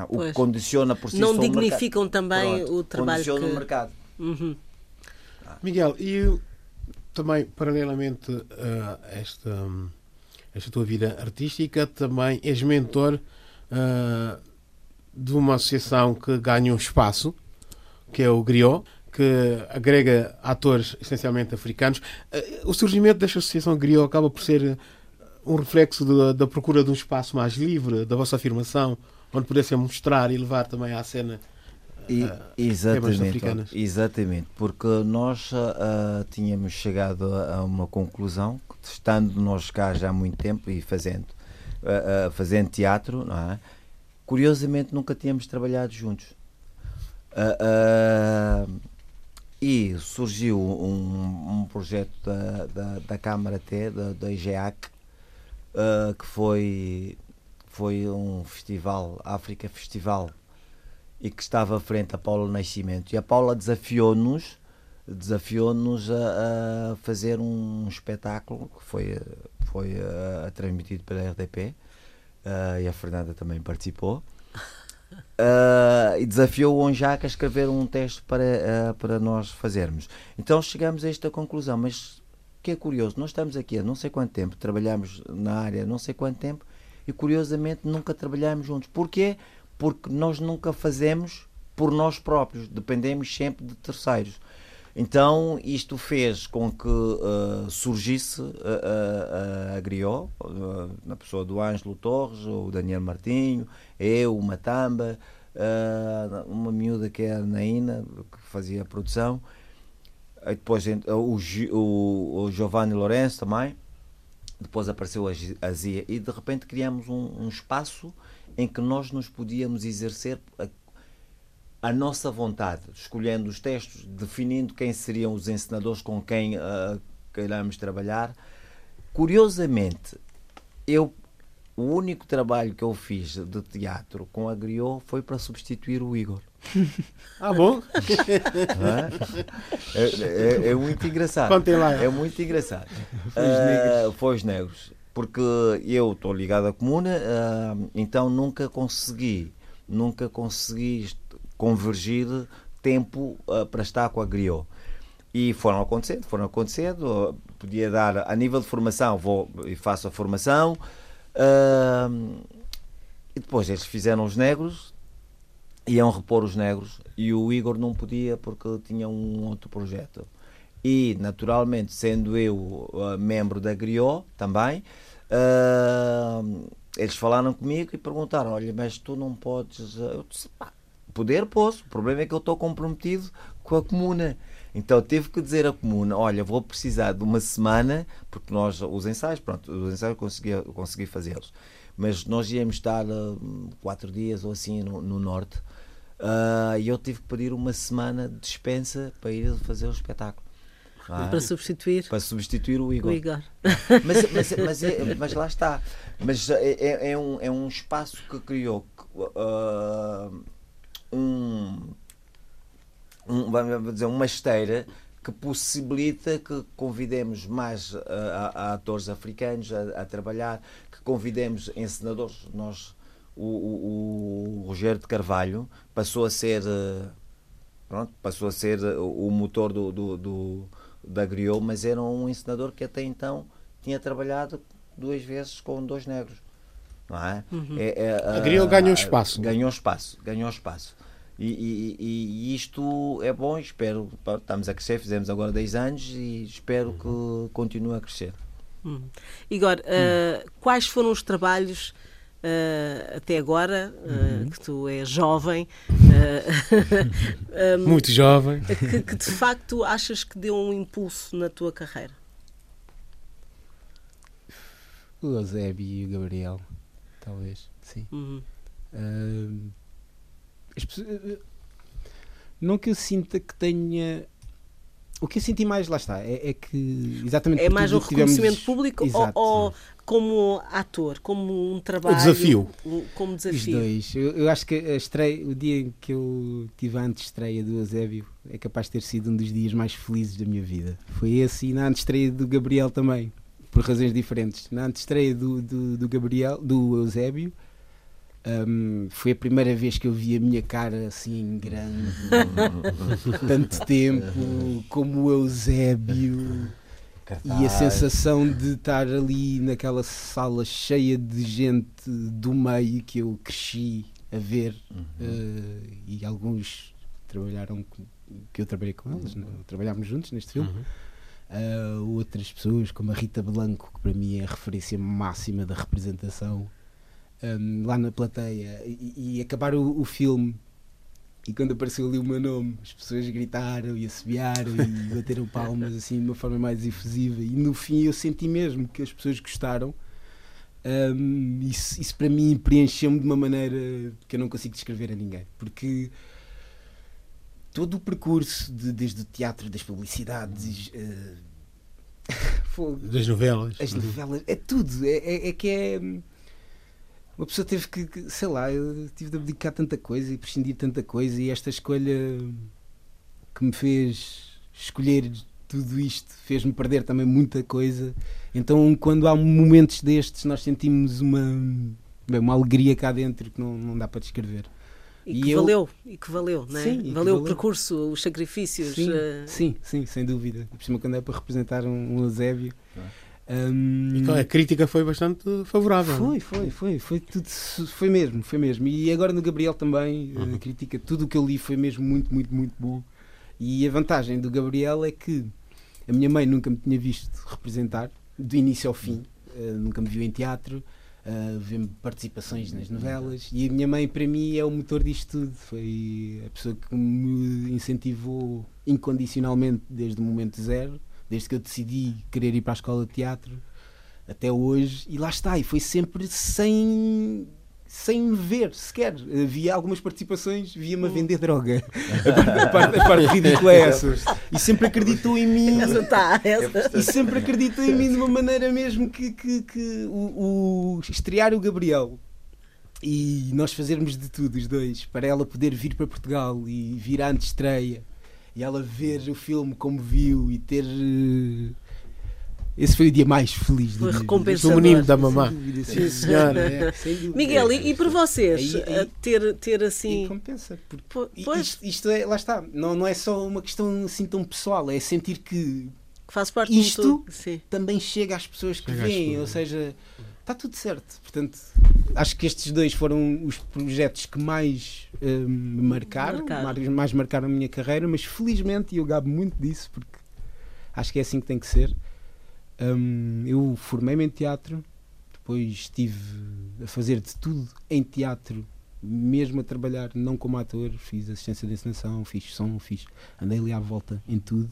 O pois. que condiciona por si Não dignificam também Pronto, o trabalho condiciona que... o mercado. Uhum. Miguel, e também, paralelamente a esta, esta tua vida artística, também és mentor uh, de uma associação que ganha um espaço, que é o Griot, que agrega atores essencialmente africanos. Uh, o surgimento desta associação Griot acaba por ser um reflexo de, da procura de um espaço mais livre, da vossa afirmação onde pudessem mostrar e levar também à cena e, uh, exatamente, exatamente, porque nós uh, tínhamos chegado a, uma conclusão, estando nós cá já há muito tempo e fazendo, uh, fazendo teatro, não é? curiosamente nunca tínhamos trabalhado juntos. e surgiu um, um projeto da, da, da, Câmara T, da, da IGEAC, que foi foi um festival, África Festival, e que estava à frente a Paula Nascimento. E a Paula desafiou-nos desafiou-nos a, a, fazer um espetáculo que foi, foi a, a transmitido pela RDP uh, e a Fernanda também participou. Uh, e desafiou o Onjac a escrever um texto para, uh, para nós fazermos. Então chegamos a esta conclusão, mas que é curioso, nós estamos aqui há não sei quanto tempo, trabalhamos na área há não sei quanto tempo e curiosamente nunca trabalhamos juntos. Porquê? Porque nós nunca fazemos por nós próprios, dependemos sempre de terceiros. Então isto fez com que uh, surgisse a, a, a Griot, uh, na pessoa do Ângelo Torres, o Daniel Martinho, eu, o Matamba, uh, uma miúda que é a Naina, que fazia a produção, e depois o, o, o Giovanni Lourenço também, depois apareceu a Zia, e de repente criamos um, um espaço em que nós nos podíamos exercer a, a nossa vontade, escolhendo os textos, definindo quem seriam os ensinadores com quem uh, queiramos trabalhar. Curiosamente, eu o único trabalho que eu fiz de teatro com a Griot foi para substituir o Igor. [LAUGHS] Ah, bom? É? É, é, é, muito engraçado. Contem lá. É muito engraçado. Foi os negros. Uh, foi os negros. Porque eu estou ligado à comuna, uh, então nunca consegui, nunca consegui convergir tempo uh, para estar com a Griot. E foram acontecendo, foram acontecendo. Podia dar, a nível de formação, vou e faço a formação. Uh, e depois eles fizeram os negros, iam repor os negros, e o Igor não podia porque tinha um outro projeto. E, naturalmente, sendo eu uh, membro da Griot também, uh, eles falaram comigo e perguntaram: Olha, mas tu não podes. Eu disse: pá, poder posso. O problema é que eu estou comprometido com a comuna. Então tive que dizer à comuna, olha, vou precisar de uma semana, porque nós, os ensaios, pronto, os ensaios consegui, consegui fazê-los, mas nós íamos estar uh, quatro dias ou assim no, no norte, uh, e eu tive que pedir uma semana de dispensa para ir fazer o espetáculo. Ah, para substituir para substituir o Igor, o Igor. [LAUGHS] Mas, mas, mas, é, mas, lá está mas é, é, é, um, é um espaço que criou uh, um, um, vamos dizer, uma esteira que possibilita que convidemos mais uh, a, a, atores africanos a, a, trabalhar, que convidemos encenadores. Nós, o, o, o, Rogério de Carvalho passou a ser, uh, pronto, passou a ser o, motor do, do, do, da Griot, mas era um encenador que até então tinha trabalhado duas vezes com dois negros. Não é? Uhum. é, é a Griot ganhou espaço. Ganhou espaço, ganhou espaço. E, e, e, isto é bom, espero, estamos a crescer, fizemos agora 10 anos e espero que continue a crescer. Hum. Igor, uh, quais foram os trabalhos uh, até agora, uh, uhum. que tu és jovem, [LAUGHS] um, muito jovem, que, que, de facto achas que deu um impulso na tua carreira? O Eusébio e o Gabriel, talvez, sim. Uhum. Não que eu sinta que tenha. O que eu senti mais, lá está, é, é que exatamente. É mais um reconhecimento tivemos... público ou, ou, como ator, como um trabalho. O desafio. Como desafio. Os dois. Eu, eu, acho que a estreia, o dia em que eu tive a antestreia do Eusébio é capaz de ter sido um dos dias mais felizes da minha vida. Foi esse e na antestreia do Gabriel também, por razões diferentes. Na antestreia do, do, do Gabriel, do Eusébio um, foi a primeira vez que eu vi a minha cara assim grande, [LAUGHS] tanto tempo, como o Eusébio. E a sensação de estar ali naquela sala cheia de gente do meio que eu cresci a ver, uhum. uh, e alguns trabalharam, que eu trabalhei com eles, uhum. trabalhámos juntos neste filme. Uhum. Uh, outras pessoas, como a Rita Blanco, que para mim é a referência máxima da representação um, lá na plateia e, e acabar o, o, filme. E quando apareceu ali o meu nome as pessoas gritaram e assobiaram e [LAUGHS] bateram palmas assim de uma forma mais efusiva. E no fim eu senti mesmo que as pessoas gostaram. Um, isso, isso para mim preencheu-me de uma maneira que eu não consigo descrever a ninguém. Porque todo o percurso de, desde o teatro das publicidades [LAUGHS] uh, das novelas as novelas é tudo. É, é, é que é uma pessoa teve que, sei lá, eu tive de abdicar tanta coisa e prescindir tanta coisa e esta escolha que me fez escolher tudo isto fez-me perder também muita coisa. Então, quando há momentos destes, nós sentimos uma, uma alegria cá dentro que não, não dá para descrever. E que eu- valeu, e que valeu, não é? Sim, e valeu o valeu. percurso, os sacrifícios. Sim, eh, sim, sim, sem dúvida. Por cima, quando é para representar um, um Eusébio. Hum, Então, a crítica foi bastante favorável. Foi, foi, foi, foi tudo, foi mesmo, foi mesmo. E agora no Gabriel também, Uhum. a crítica, tudo o que eu li foi mesmo muito, muito, muito bom. E a vantagem do Gabriel é que a minha mãe nunca me tinha visto representar, do início ao fim, eh, nunca me viu em teatro, uh, vê-me participações nas novelas, e a minha mãe para mim é o motor disto tudo. Foi a pessoa que me incentivou incondicionalmente desde o momento zero, desde que eu decidi querer ir para a escola de teatro até hoje, e lá está, e foi sempre sem sem me ver sequer. Havia algumas participações, via-me a vender droga. A parte, a parte ridícula é essa. E sempre acreditou em mim. Está, essa. E sempre acreditou em mim de uma maneira mesmo que, que, que o, o estrear o Gabriel e nós fazermos de tudo, os dois, para ela poder vir para Portugal e vir à estreia e ela ver o filme como viu e ter. eh, Esse foi o dia mais feliz minha recompensador. Sou menino da mamã. Sim, senhora. é. [LAUGHS] Miguel, e, e para vocês, Aí- aí- ter, ter assim. compensa. Porque Pois, isto, isto é, lá está, não, não é só uma questão assim tão pessoal, é sentir que faz parte isto- também chega às pessoas que Chega pessoas. ou seja, está tudo certo. Portanto, acho que estes dois foram os projetos que mais hum, me marcaram, mais, mais marcaram a minha carreira, mas felizmente, e eu gabo muito disso, porque acho que é assim que tem que ser. hum, eu formei-me em teatro, depois estive a fazer de tudo em teatro, mesmo a trabalhar não como ator, fiz assistência de encenação, fiz som, fiz, andei ali à volta em tudo.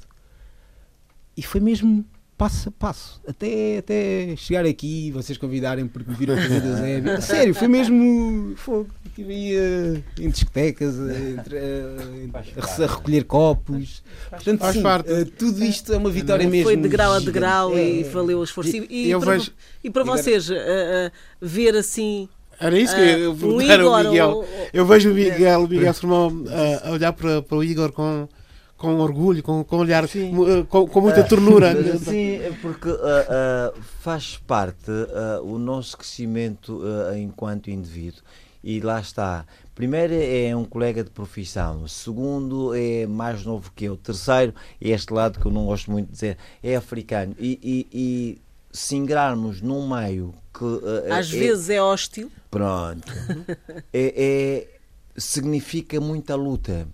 E foi mesmo passo a passo, até, até chegar aqui, vocês convidarem porque me viram fazer Zébia. Sério, foi mesmo fogo. Estive aí eh, em discotecas, eh, entre, eh, a, a recolher copos. Portanto, Faz sim, parte. tudo isto é uma vitória mesmo. Foi de grau a gigante. degrau e É, valeu o esforço. E, e eu para, vejo- e para vocês, eh, eh, ver assim. Era isso que ah, eu ia o perguntar Igor, ao Miguel. o- Eu vejo o Miguel, o Miguel Sermão a, a olhar para, para o Igor com, com orgulho, com, com olhar, eh, com, com muita ternura. [LAUGHS] Sim, é porque ah, ah, faz parte ah, o nosso crescimento enquanto indivíduo. E lá está. Primeiro é um colega de profissão. Segundo é mais novo que eu. Terceiro é este lado que eu não gosto muito de dizer. É africano. E, e, e se ingrarmos num meio que. às é- vezes é hostil. Pronto. [LAUGHS] É, é- significa muita luta.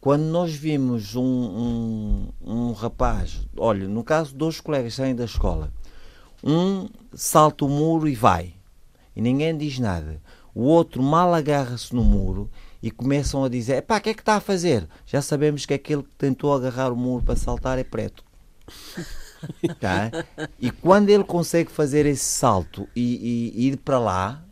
Quando nós vimos um, um, um rapaz, olha, no caso, dois colegas saem da escola, um salta o muro e vai, e ninguém diz nada. O outro mal agarra-se no muro e começam a dizer: pá, o que é que está a fazer? Já sabemos que aquele que tentou agarrar o muro para saltar é preto. [LAUGHS] Tá? E quando ele consegue fazer esse salto e, e ir para lá,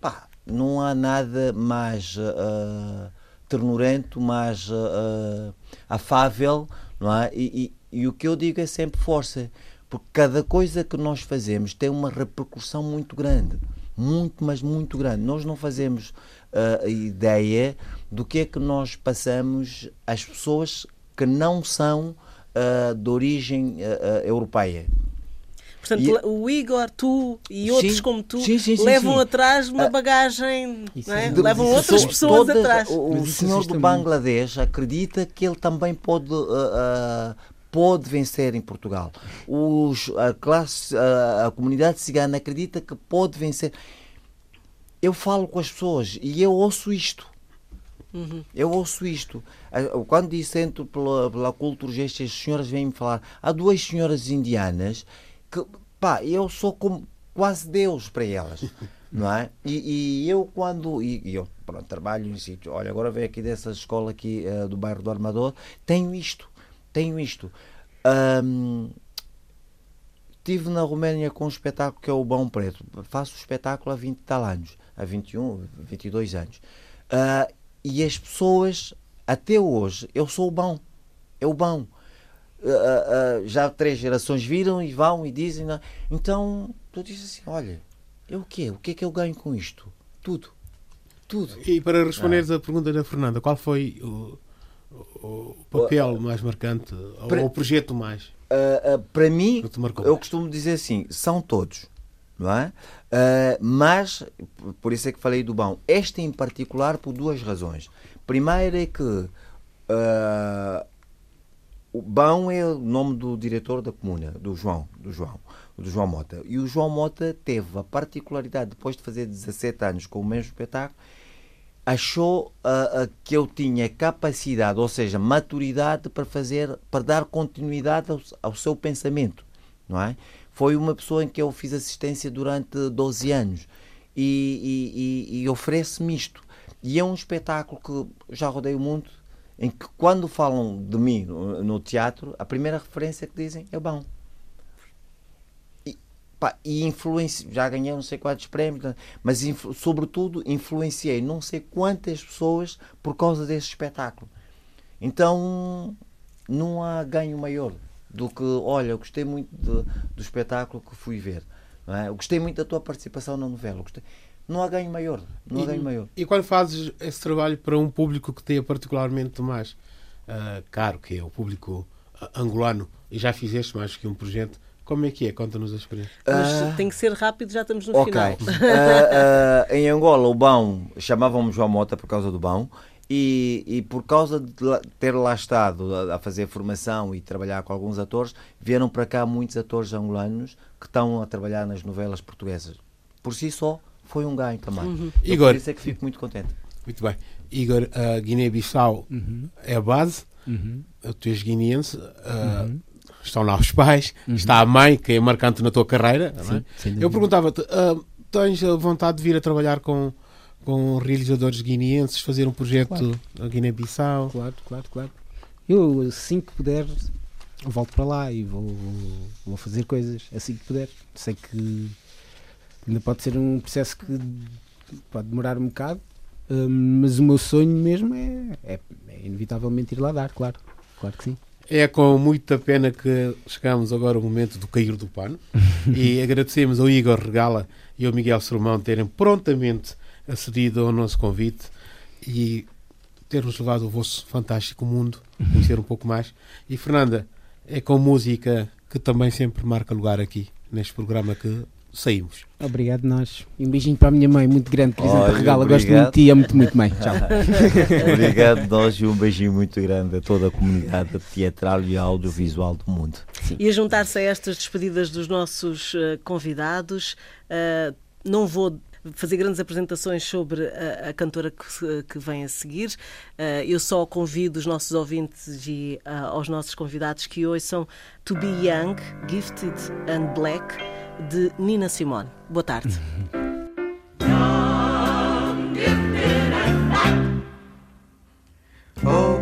pá, não há nada mais ah, ternurento, mais ah, afável, não é? E, e- e o que eu digo é sempre força, porque cada coisa que nós fazemos tem uma repercussão muito grande, muito, mas muito grande. Nós não fazemos ah, ideia do que é que nós passamos às pessoas que não são ah, de origem ah, europeia. Portanto, E- o Igor, tu e Sim, outros como tu sim, sim, sim, levam sim. atrás uma Ah, bagagem, isso não é? é- levam outras pessoas Todas- atrás. O, senhor do muito. Bangladesh acredita que ele também pode, ah, ah, pode vencer em Portugal. Os, a, classe, a, a comunidade cigana acredita que pode vencer. Eu falo com as pessoas e eu ouço isto. Uhum. Eu ouço isto. Quando disse entro pela, pela cultura gestos, as senhoras vêm-me falar. Há duas senhoras indianas que, pá, eu sou como quase Deus para elas. [LAUGHS] Não é? E, e eu quando e, e eu pronto, trabalho em sítio, olha, agora venho aqui dessa escola aqui eh, do bairro do Armador, tenho isto, tenho isto. Ahm, Estive na Roménia com um espetáculo que é o Bão Preto. Faço o espetáculo há 20 e tal anos, há 21, 22 anos. Ah, e as pessoas, até hoje, eu sou o bom. É o bom. Ah, ah, já três gerações viram e vão e dizem. não é? Então, tu dizes assim: olha, eu o quê? O que é que eu ganho com isto? Tudo. Tudo. E para responderes à pergunta da Fernanda, qual foi o, o- papel mais marcante, ou o projeto mais? Ah, para mim, eu costumo dizer assim: são todos. não é? Uh, mas, por isso é que falei do bom. Este em particular por duas razões. Primeiro é que uh, o Bão é o nome do diretor da comuna, do João, do João, do João Mota. E o João Mota teve a particularidade, depois de fazer 17 anos com o mesmo espetáculo, achou uh, uh, que eu tinha capacidade, ou seja, maturidade para fazer, para dar continuidade ao, ao, seu pensamento, não é? Foi uma pessoa em que eu fiz assistência durante 12 anos e, e, e, e oferece-me isto. E é um espetáculo que já rodei o mundo, em que quando falam de mim no, no teatro, a primeira referência que dizem é bom. E, pá, já ganhei não sei quantos prémios, mas influ... sobretudo influenciei não sei quantas pessoas por causa desse espetáculo. Então não há ganho maior do que, olha, gostei muito de, do espetáculo que fui ver. Não é? Eu gostei muito da tua participação na novela. Gostei não há ganho maior. Não há e, ganho maior. E quando fazes esse trabalho para um público que tenha particularmente mais uh, caro, que é o público uh, angolano, e já fizeste mais que um projeto, como é que é? Conta-nos a experiência. Mas uh, tem que ser rápido, já estamos no okay. final. [LAUGHS] em Angola, o Bão, chamavam-me João Mota por causa do Bão. E, e, por causa de ter lá estado a, a, fazer formação e trabalhar com alguns atores, vieram para cá muitos atores angolanos que estão a trabalhar nas novelas portuguesas. Por si só, foi um ganho também. Uhum. Igor, por isso é que fico muito contente. Muito bem. Igor, a Guiné-Bissau uhum. é a base, uhum. tu és guineense, uh, estão lá os pais, uhum. está a mãe, que é marcante na tua carreira. Sim, é? Eu perguntava-te, uh, tens vontade de vir a trabalhar com, com realizadores guineenses, fazer um projeto claro. na Guiné-Bissau? Claro, claro, claro. Eu, assim que puder, volto para lá e vou, vou fazer coisas, assim que puder. Sei que Ainda pode ser um processo que pode demorar um bocado, hum, mas o meu sonho mesmo é, é, é, inevitavelmente ir lá dar, claro. Claro que sim. É com muita pena que chegamos agora ao momento do cair do pano [LAUGHS] e agradecemos ao Igor Regala e ao Miguel Salomão terem prontamente acedido ao nosso convite e termos levado o vosso fantástico mundo, [LAUGHS] conhecer um pouco mais. E Fernanda, é com música que também sempre marca lugar aqui neste programa que saímos. Obrigado, nós. E um beijinho para a minha mãe, muito grande, Crisanta Regala. Gosto muito de ti, amo-te muito, mãe. Tchau. [LAUGHS] obrigado, nós, e um beijinho muito grande a toda a comunidade teatral e audiovisual do mundo. Sim. E a juntar-se a estas despedidas dos nossos uh, convidados, uh, não vou fazer grandes apresentações sobre a, a cantora que, que, vem a seguir. Uh, eu só convido os nossos ouvintes e uh, aos nossos convidados que ouçam To Be Young, Gifted and Black de Nina Simone. Boa tarde. back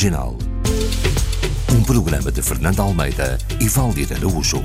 Marginal. Um programa de Fernando Almeida e Valdir Araújo.